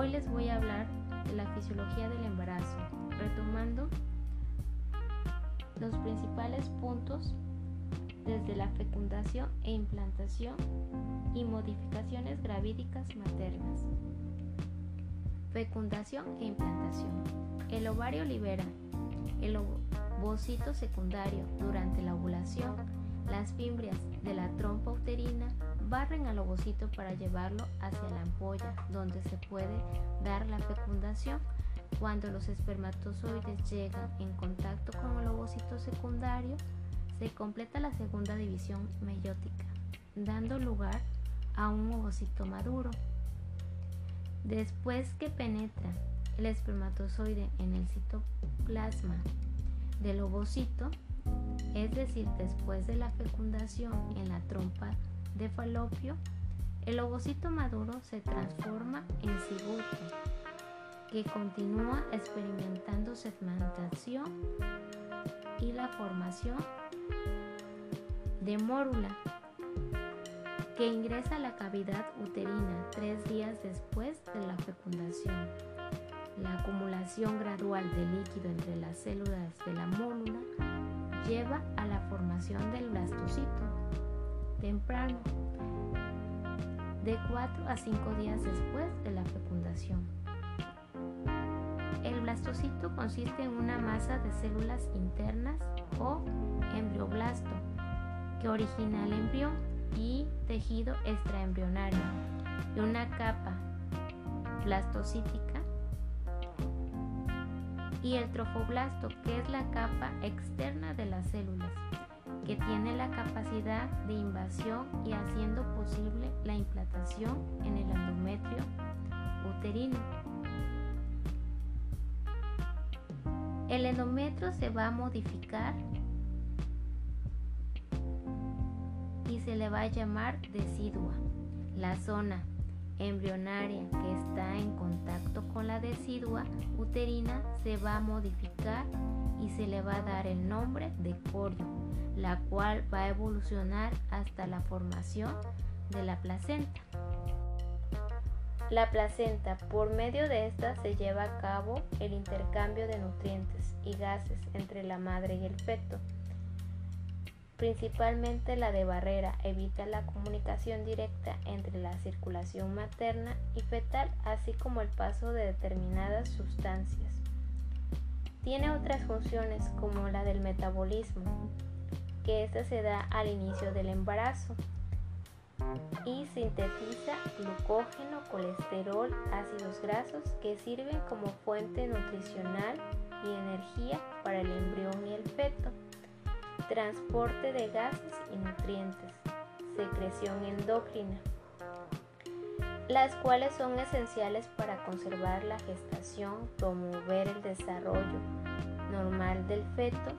Hoy les voy a hablar de la fisiología del embarazo, retomando los principales puntos desde la fecundación e implantación y modificaciones gravídicas maternas. Fecundación e implantación. El ovario libera el ovocito secundario durante la ovulación. Las fimbrias de la trompa uterina barren al ovocito para llevarlo hacia la ampolla, donde se puede dar la fecundación. Cuando los espermatozoides llegan en contacto con el ovocito secundario, se completa la segunda división meiótica, dando lugar a un ovocito maduro. Después que penetra el espermatozoide en el citoplasma del ovocito, es decir, después de la fecundación en la trompa de falopio, el ovocito maduro se transforma en cigoto, que continúa experimentando segmentación y la formación de mórula, que ingresa a la cavidad uterina tres días después de la fecundación. La acumulación gradual de líquido entre las células de la mórula lleva a la formación del blastocito temprano, de 4 a 5 días después de la fecundación. El blastocito consiste en una masa de células internas o embrioblasto que origina el embrión y tejido extraembrionario y una capa blastocítica y el trofoblasto que es la capa externa de las células que tiene la capacidad de invasión y haciendo posible la implantación en el endometrio uterino. El endometrio se va a modificar y se le va a llamar decidua. La zona embrionaria que está en contacto con la decidua uterina se va a modificar y se le va a dar el nombre de corio, la cual va a evolucionar hasta la formación de la placenta. La placenta, por medio de esta se lleva a cabo el intercambio de nutrientes y gases entre la madre y el feto. Principalmente la de barrera evita la comunicación directa entre la circulación materna y fetal, así como el paso de determinadas sustancias. Tiene otras funciones como la del metabolismo, que ésta se da al inicio del embarazo y sintetiza glucógeno, colesterol, ácidos grasos que sirven como fuente nutricional y energía para el embrión y el feto, transporte de gases y nutrientes, secreción endocrina, las cuales son esenciales para conservar la gestación, promover el desarrollo normal del feto.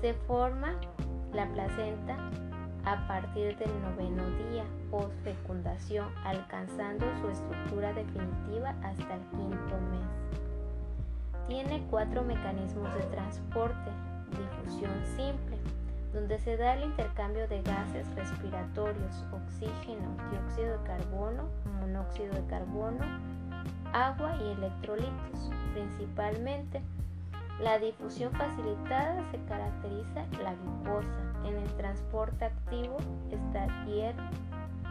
Se forma la placenta a partir del noveno día post fecundación, alcanzando su estructura definitiva hasta el quinto mes. Tiene cuatro mecanismos de transporte, difusión simple, donde se da el intercambio de gases respiratorios, oxígeno, dióxido de carbono, monóxido de carbono, agua y electrolitos. Principalmente, la difusión facilitada se caracteriza la glucosa. En el transporte activo está hierro,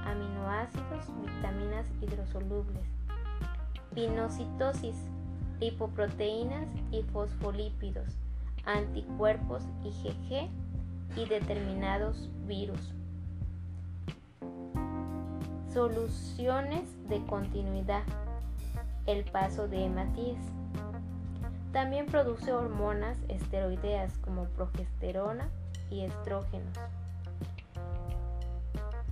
aminoácidos, vitaminas hidrosolubles, pinocitosis, lipoproteínas y fosfolípidos, anticuerpos IgG y determinados virus. Soluciones de continuidad. El paso de hematíes. También produce hormonas esteroideas como progesterona y estrógenos.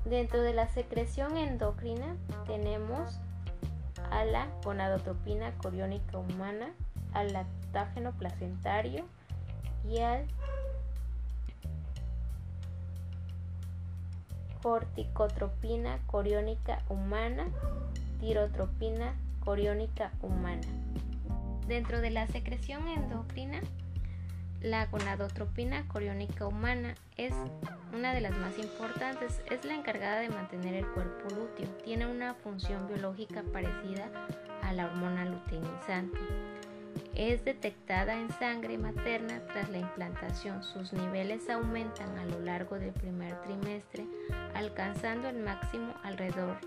Dentro de la secreción endocrina tenemos a la gonadotropina coriónica humana, al lactágeno placentario y al corticotropina coriónica humana, tirotropina coriónica humana. Dentro de la secreción endocrina la gonadotropina coriónica humana es una de las más importantes, es la encargada de mantener el cuerpo lúteo. Tiene una función biológica parecida a la hormona luteinizante. Es detectada en sangre materna tras la implantación. Sus niveles aumentan a lo largo del primer trimestre, alcanzando el máximo alrededor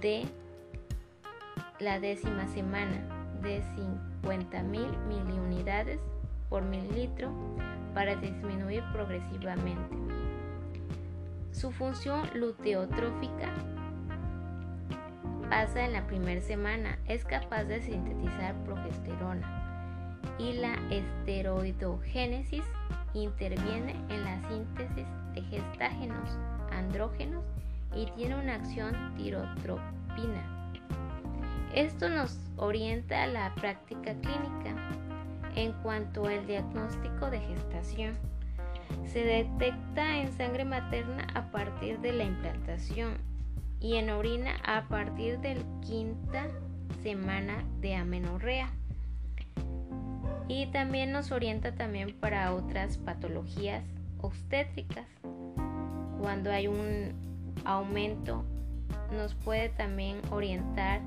de la décima semana de 50.000 miliunidades por mililitro para disminuir progresivamente. Su función luteotrófica pasa en la primera semana. Es capaz de sintetizar progesterona y la esteroidogénesis interviene en la síntesis de gestágenos, andrógenos y tiene una acción tirotropina. Esto nos orienta a la práctica clínica en cuanto al diagnóstico de gestación. Se detecta en sangre materna a partir de la implantación y en orina a partir de la quinta semana de amenorrea. Y también nos orienta también para otras patologías obstétricas. Cuando hay un aumento nos puede también orientar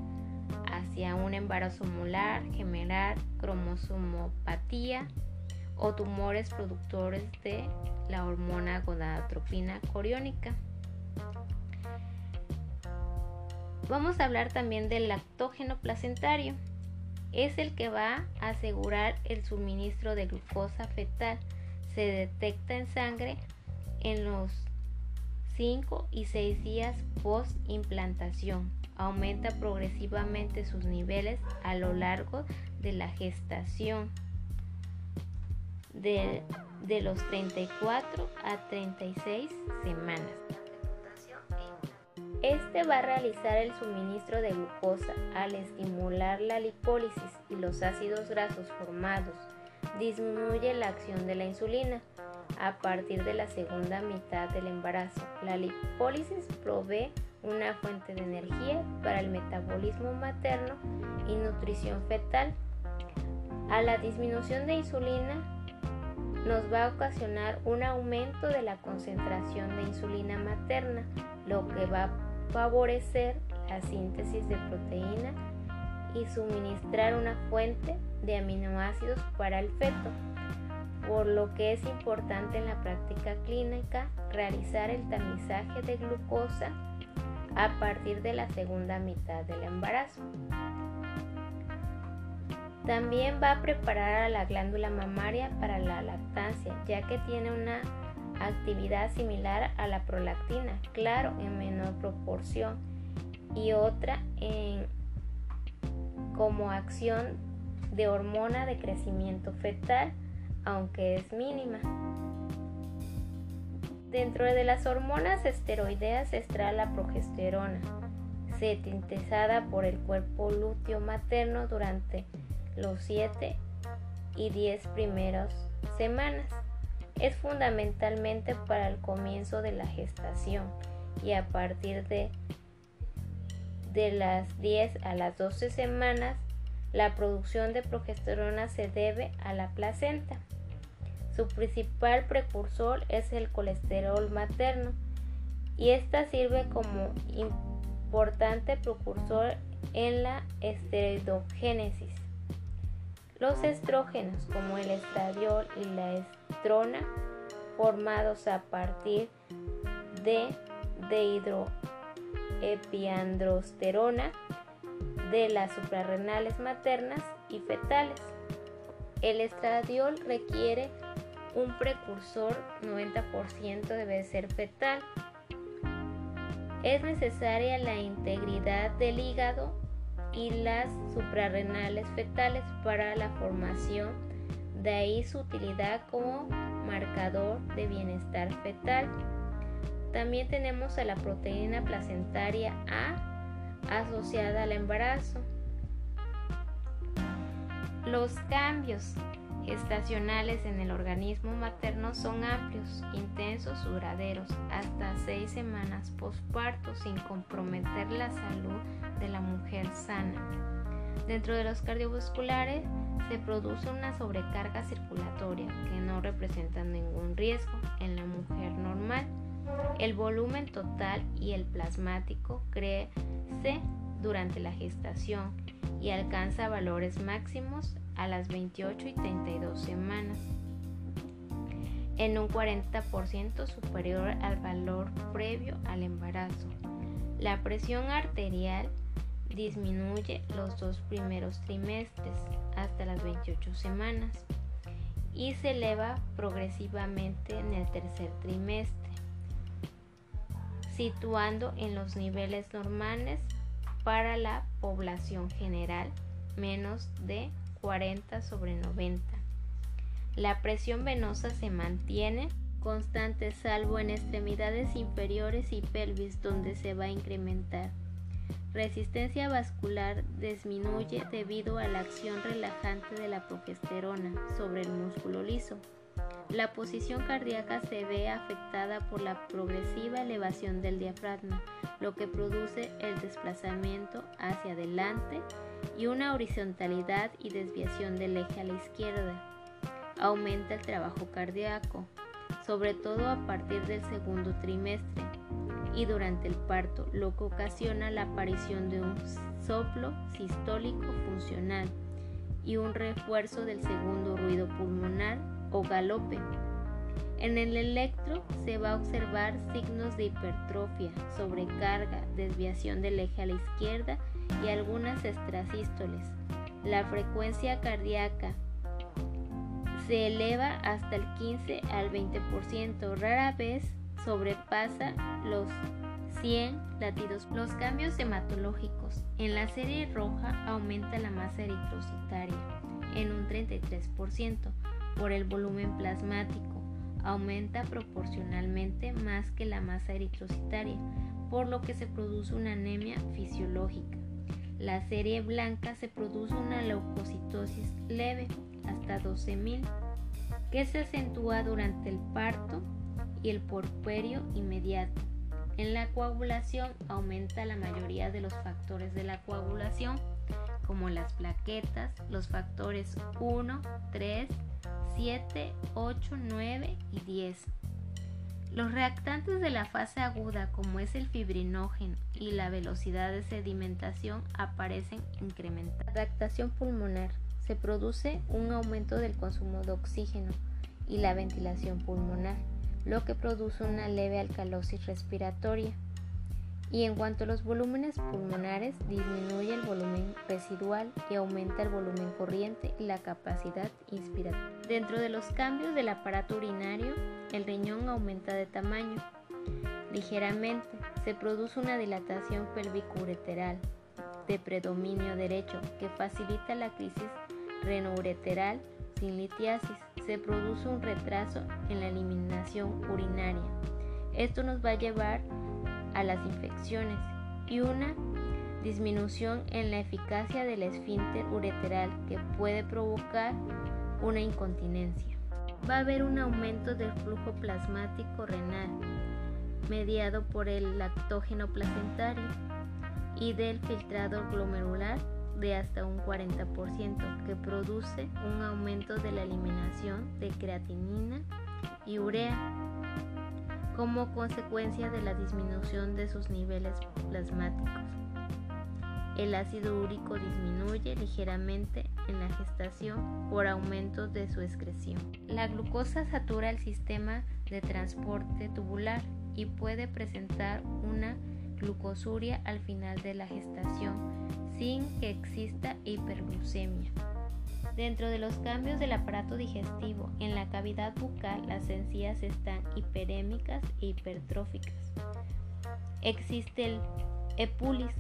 hacia un embarazo molar, gemelar, cromosomopatía o tumores productores de la hormona gonadotropina coriónica. Vamos a hablar también del lactógeno placentario. Es el que va a asegurar el suministro de glucosa fetal. Se detecta en sangre en los 5 y 6 días post implantación aumenta progresivamente sus niveles a lo largo de la gestación de, los 34 a 36 semanas. Este va a realizar el suministro de glucosa al estimular la lipólisis y los ácidos grasos formados. Disminuye la acción de la insulina a partir de la segunda mitad del embarazo. La lipólisis provee una fuente de energía para el metabolismo materno y nutrición fetal. A la disminución de insulina nos va a ocasionar un aumento de la concentración de insulina materna, lo que va a favorecer la síntesis de proteína y suministrar una fuente de aminoácidos para el feto, por lo que es importante en la práctica clínica realizar el tamizaje de glucosa a partir de la segunda mitad del embarazo. También va a preparar a la glándula mamaria para la lactancia, ya que tiene una actividad similar a la prolactina, claro, en menor proporción, y otra en, como acción de hormona de crecimiento fetal, aunque es mínima. Dentro de las hormonas esteroideas está la progesterona, sintetizada por el cuerpo lúteo materno durante los 7 y 10 primeras semanas. Es fundamentalmente para el comienzo de la gestación y a partir de, de las 10 a las 12 semanas la producción de progesterona se debe a la placenta. Su principal precursor es el colesterol materno y esta sirve como importante precursor en la esteroidogénesis. Los estrógenos como el estradiol y la formados a partir de dehidroepiandrosterona de las suprarrenales maternas y fetales. El estradiol requiere un precursor 90% debe ser fetal. Es necesaria la integridad del hígado y las suprarrenales fetales para la formación, de ahí su utilidad como marcador de bienestar fetal. También tenemos a la proteína placentaria A asociada al embarazo. Los cambios estacionales en el organismo materno son amplios, intensos, duraderos, hasta seis semanas posparto sin comprometer la salud de la mujer sana. Dentro de los cardiovasculares se produce una sobrecarga circulatoria que no representa ningún riesgo en la mujer normal. El volumen total y el plasmático crece durante la gestación y alcanza valores máximos a las 28 y 32 semanas, en un 40% superior al valor previo al embarazo. La presión arterial disminuye los dos primeros trimestres hasta las 28 semanas y se eleva progresivamente en el tercer trimestre, situando en los niveles normales para la población general, menos de 40 sobre 90. La presión venosa se mantiene constante salvo en extremidades inferiores y pelvis donde se va a incrementar. Resistencia vascular disminuye debido a la acción relajante de la progesterona sobre el músculo liso. La posición cardíaca se ve afectada por la progresiva elevación del diafragma, lo que produce el desplazamiento hacia adelante y una horizontalidad y desviación del eje a la izquierda. Aumenta el trabajo cardíaco, sobre todo a partir del segundo trimestre y durante el parto, lo que ocasiona la aparición de un soplo sistólico funcional y un refuerzo del segundo ruido pulmonar o galope. En el electro se va a observar signos de hipertrofia, sobrecarga, desviación del eje a la izquierda y algunas extrasístoles. La frecuencia cardíaca se eleva hasta el 15 al 20%, rara vez sobrepasa los 100 latidos. Los cambios hematológicos. En la serie roja aumenta la masa eritrocitaria en un 33% por el volumen plasmático. Aumenta proporcionalmente más que la masa eritrocitaria, por lo que se produce una anemia fisiológica. La serie blanca se produce una leucocitosis leve hasta 12.000 que se acentúa durante el parto y el porperio inmediato. En la coagulación aumenta la mayoría de los factores de la coagulación, como las plaquetas, los factores 1, 3, 7, 8, 9 y 10. Los reactantes de la fase aguda, como es el fibrinógeno y la velocidad de sedimentación, aparecen incrementados. Adaptación pulmonar. Se produce un aumento del consumo de oxígeno y la ventilación pulmonar lo que produce una leve alcalosis respiratoria. Y en cuanto a los volúmenes pulmonares, disminuye el volumen residual y aumenta el volumen corriente y la capacidad inspiratoria. Dentro de los cambios del aparato urinario, el riñón aumenta de tamaño. Ligeramente se produce una dilatación pelvicureteral de predominio derecho que facilita la crisis renoureteral sin litiasis se produce un retraso en la eliminación urinaria. Esto nos va a llevar a las infecciones y una disminución en la eficacia del esfínter ureteral que puede provocar una incontinencia. Va a haber un aumento del flujo plasmático renal mediado por el lactógeno placentario y del filtrado glomerular de hasta un 40% que produce un aumento de la eliminación de creatinina y urea como consecuencia de la disminución de sus niveles plasmáticos. El ácido úrico disminuye ligeramente en la gestación por aumento de su excreción. La glucosa satura el sistema de transporte tubular y puede presentar una glucosuria al final de la gestación sin que exista hiperglucemia. Dentro de los cambios del aparato digestivo, en la cavidad bucal las encías están hiperémicas e hipertróficas. Existe el epulis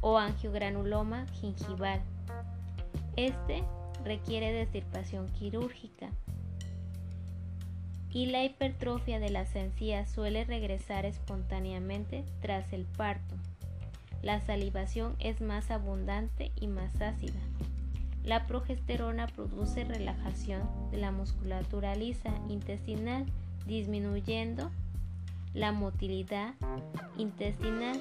o angiogranuloma gingival. Este requiere de quirúrgica y la hipertrofia de las encías suele regresar espontáneamente tras el parto. La salivación es más abundante y más ácida. La progesterona produce relajación de la musculatura lisa intestinal, disminuyendo la motilidad intestinal.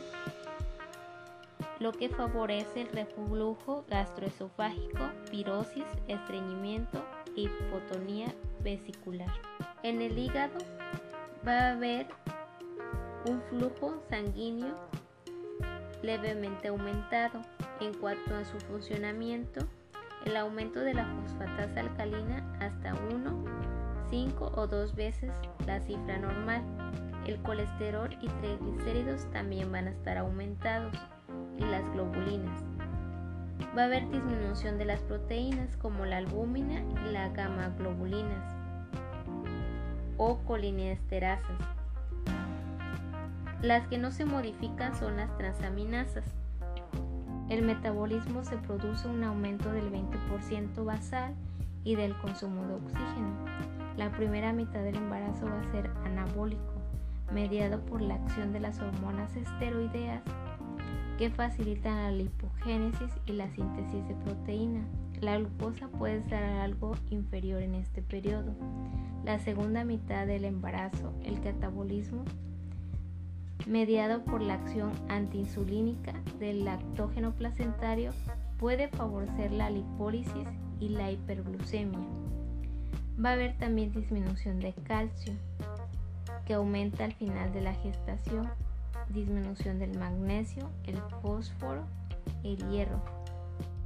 lo que favorece el reflujo gastroesofágico, pirosis, estreñimiento e hipotonía vesicular. En el hígado va a haber un flujo sanguíneo levemente aumentado. En cuanto a su funcionamiento, el aumento de la fosfatasa alcalina hasta 1, 5 o 2 veces la cifra normal. El colesterol y triglicéridos también van a estar aumentados y las globulinas. Va a haber disminución de las proteínas como la albúmina y la gamma globulinas o colinesterasas. Las que no se modifican son las transaminasas. El metabolismo se produce un aumento del 20% basal y del consumo de oxígeno. La primera mitad del embarazo va a ser anabólico, mediado por la acción de las hormonas esteroideas que facilitan la lipogénesis y la síntesis de proteína. La glucosa puede estar algo inferior en este periodo. La segunda mitad del embarazo, el catabolismo, mediado por la acción antiinsulínica del lactógeno placentario, puede favorecer la lipólisis y la hiperglucemia. Va a haber también disminución de calcio, que aumenta al final de la gestación disminución del magnesio, el fósforo, el hierro.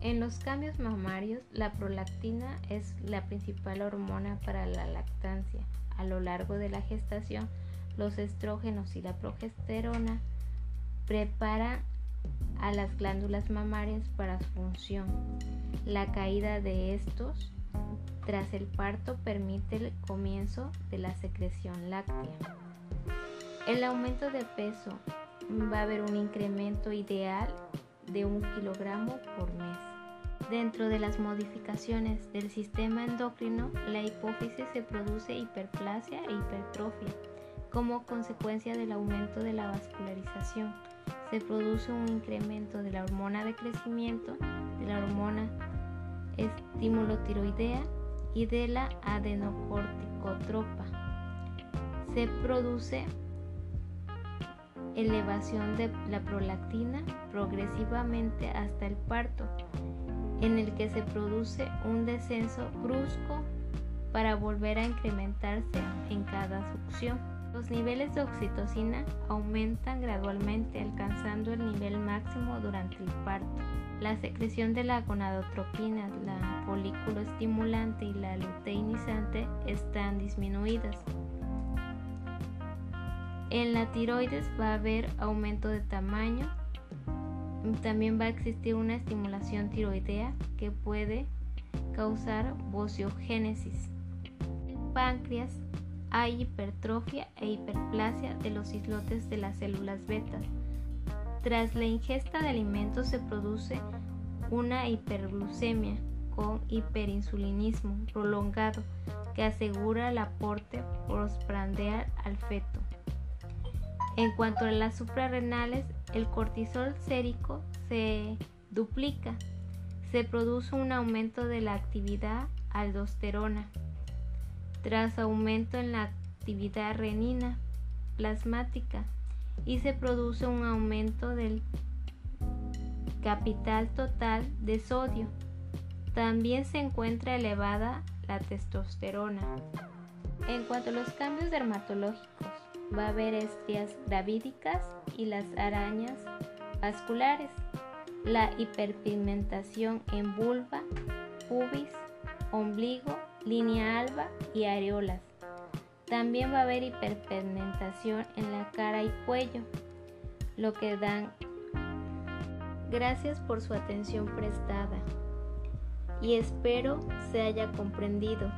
En los cambios mamarios, la prolactina es la principal hormona para la lactancia. A lo largo de la gestación, los estrógenos y la progesterona preparan a las glándulas mamarias para su función. La caída de estos tras el parto permite el comienzo de la secreción láctea. El aumento de peso va a haber un incremento ideal de un kilogramo por mes. Dentro de las modificaciones del sistema endocrino, la hipófisis se produce hiperplasia e hipertrofia. Como consecuencia del aumento de la vascularización, se produce un incremento de la hormona de crecimiento, de la hormona estímulo tiroidea y de la adenocorticotropa. Se produce elevación de la prolactina progresivamente hasta el parto, en el que se produce un descenso brusco para volver a incrementarse en cada succión. Los niveles de oxitocina aumentan gradualmente alcanzando el nivel máximo durante el parto. La secreción de la gonadotropina, la folículo estimulante y la luteinizante están disminuidas. En la tiroides va a haber aumento de tamaño. También va a existir una estimulación tiroidea que puede causar vociogénesis. En páncreas hay hipertrofia e hiperplasia de los islotes de las células beta. Tras la ingesta de alimentos se produce una hiperglucemia con hiperinsulinismo prolongado que asegura el aporte postprandial al feto. En cuanto a las suprarrenales, el cortisol sérico se duplica. Se produce un aumento de la actividad aldosterona. Tras aumento en la actividad renina plasmática y se produce un aumento del capital total de sodio. También se encuentra elevada la testosterona. En cuanto a los cambios dermatológicos, va a haber estrías gravídicas y las arañas vasculares, la hiperpigmentación en vulva, pubis, ombligo, línea alba y areolas. También va a haber hiperpigmentación en la cara y cuello, lo que dan gracias por su atención prestada. Y espero se haya comprendido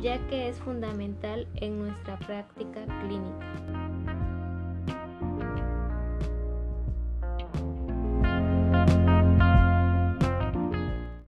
ya que es fundamental en nuestra práctica clínica.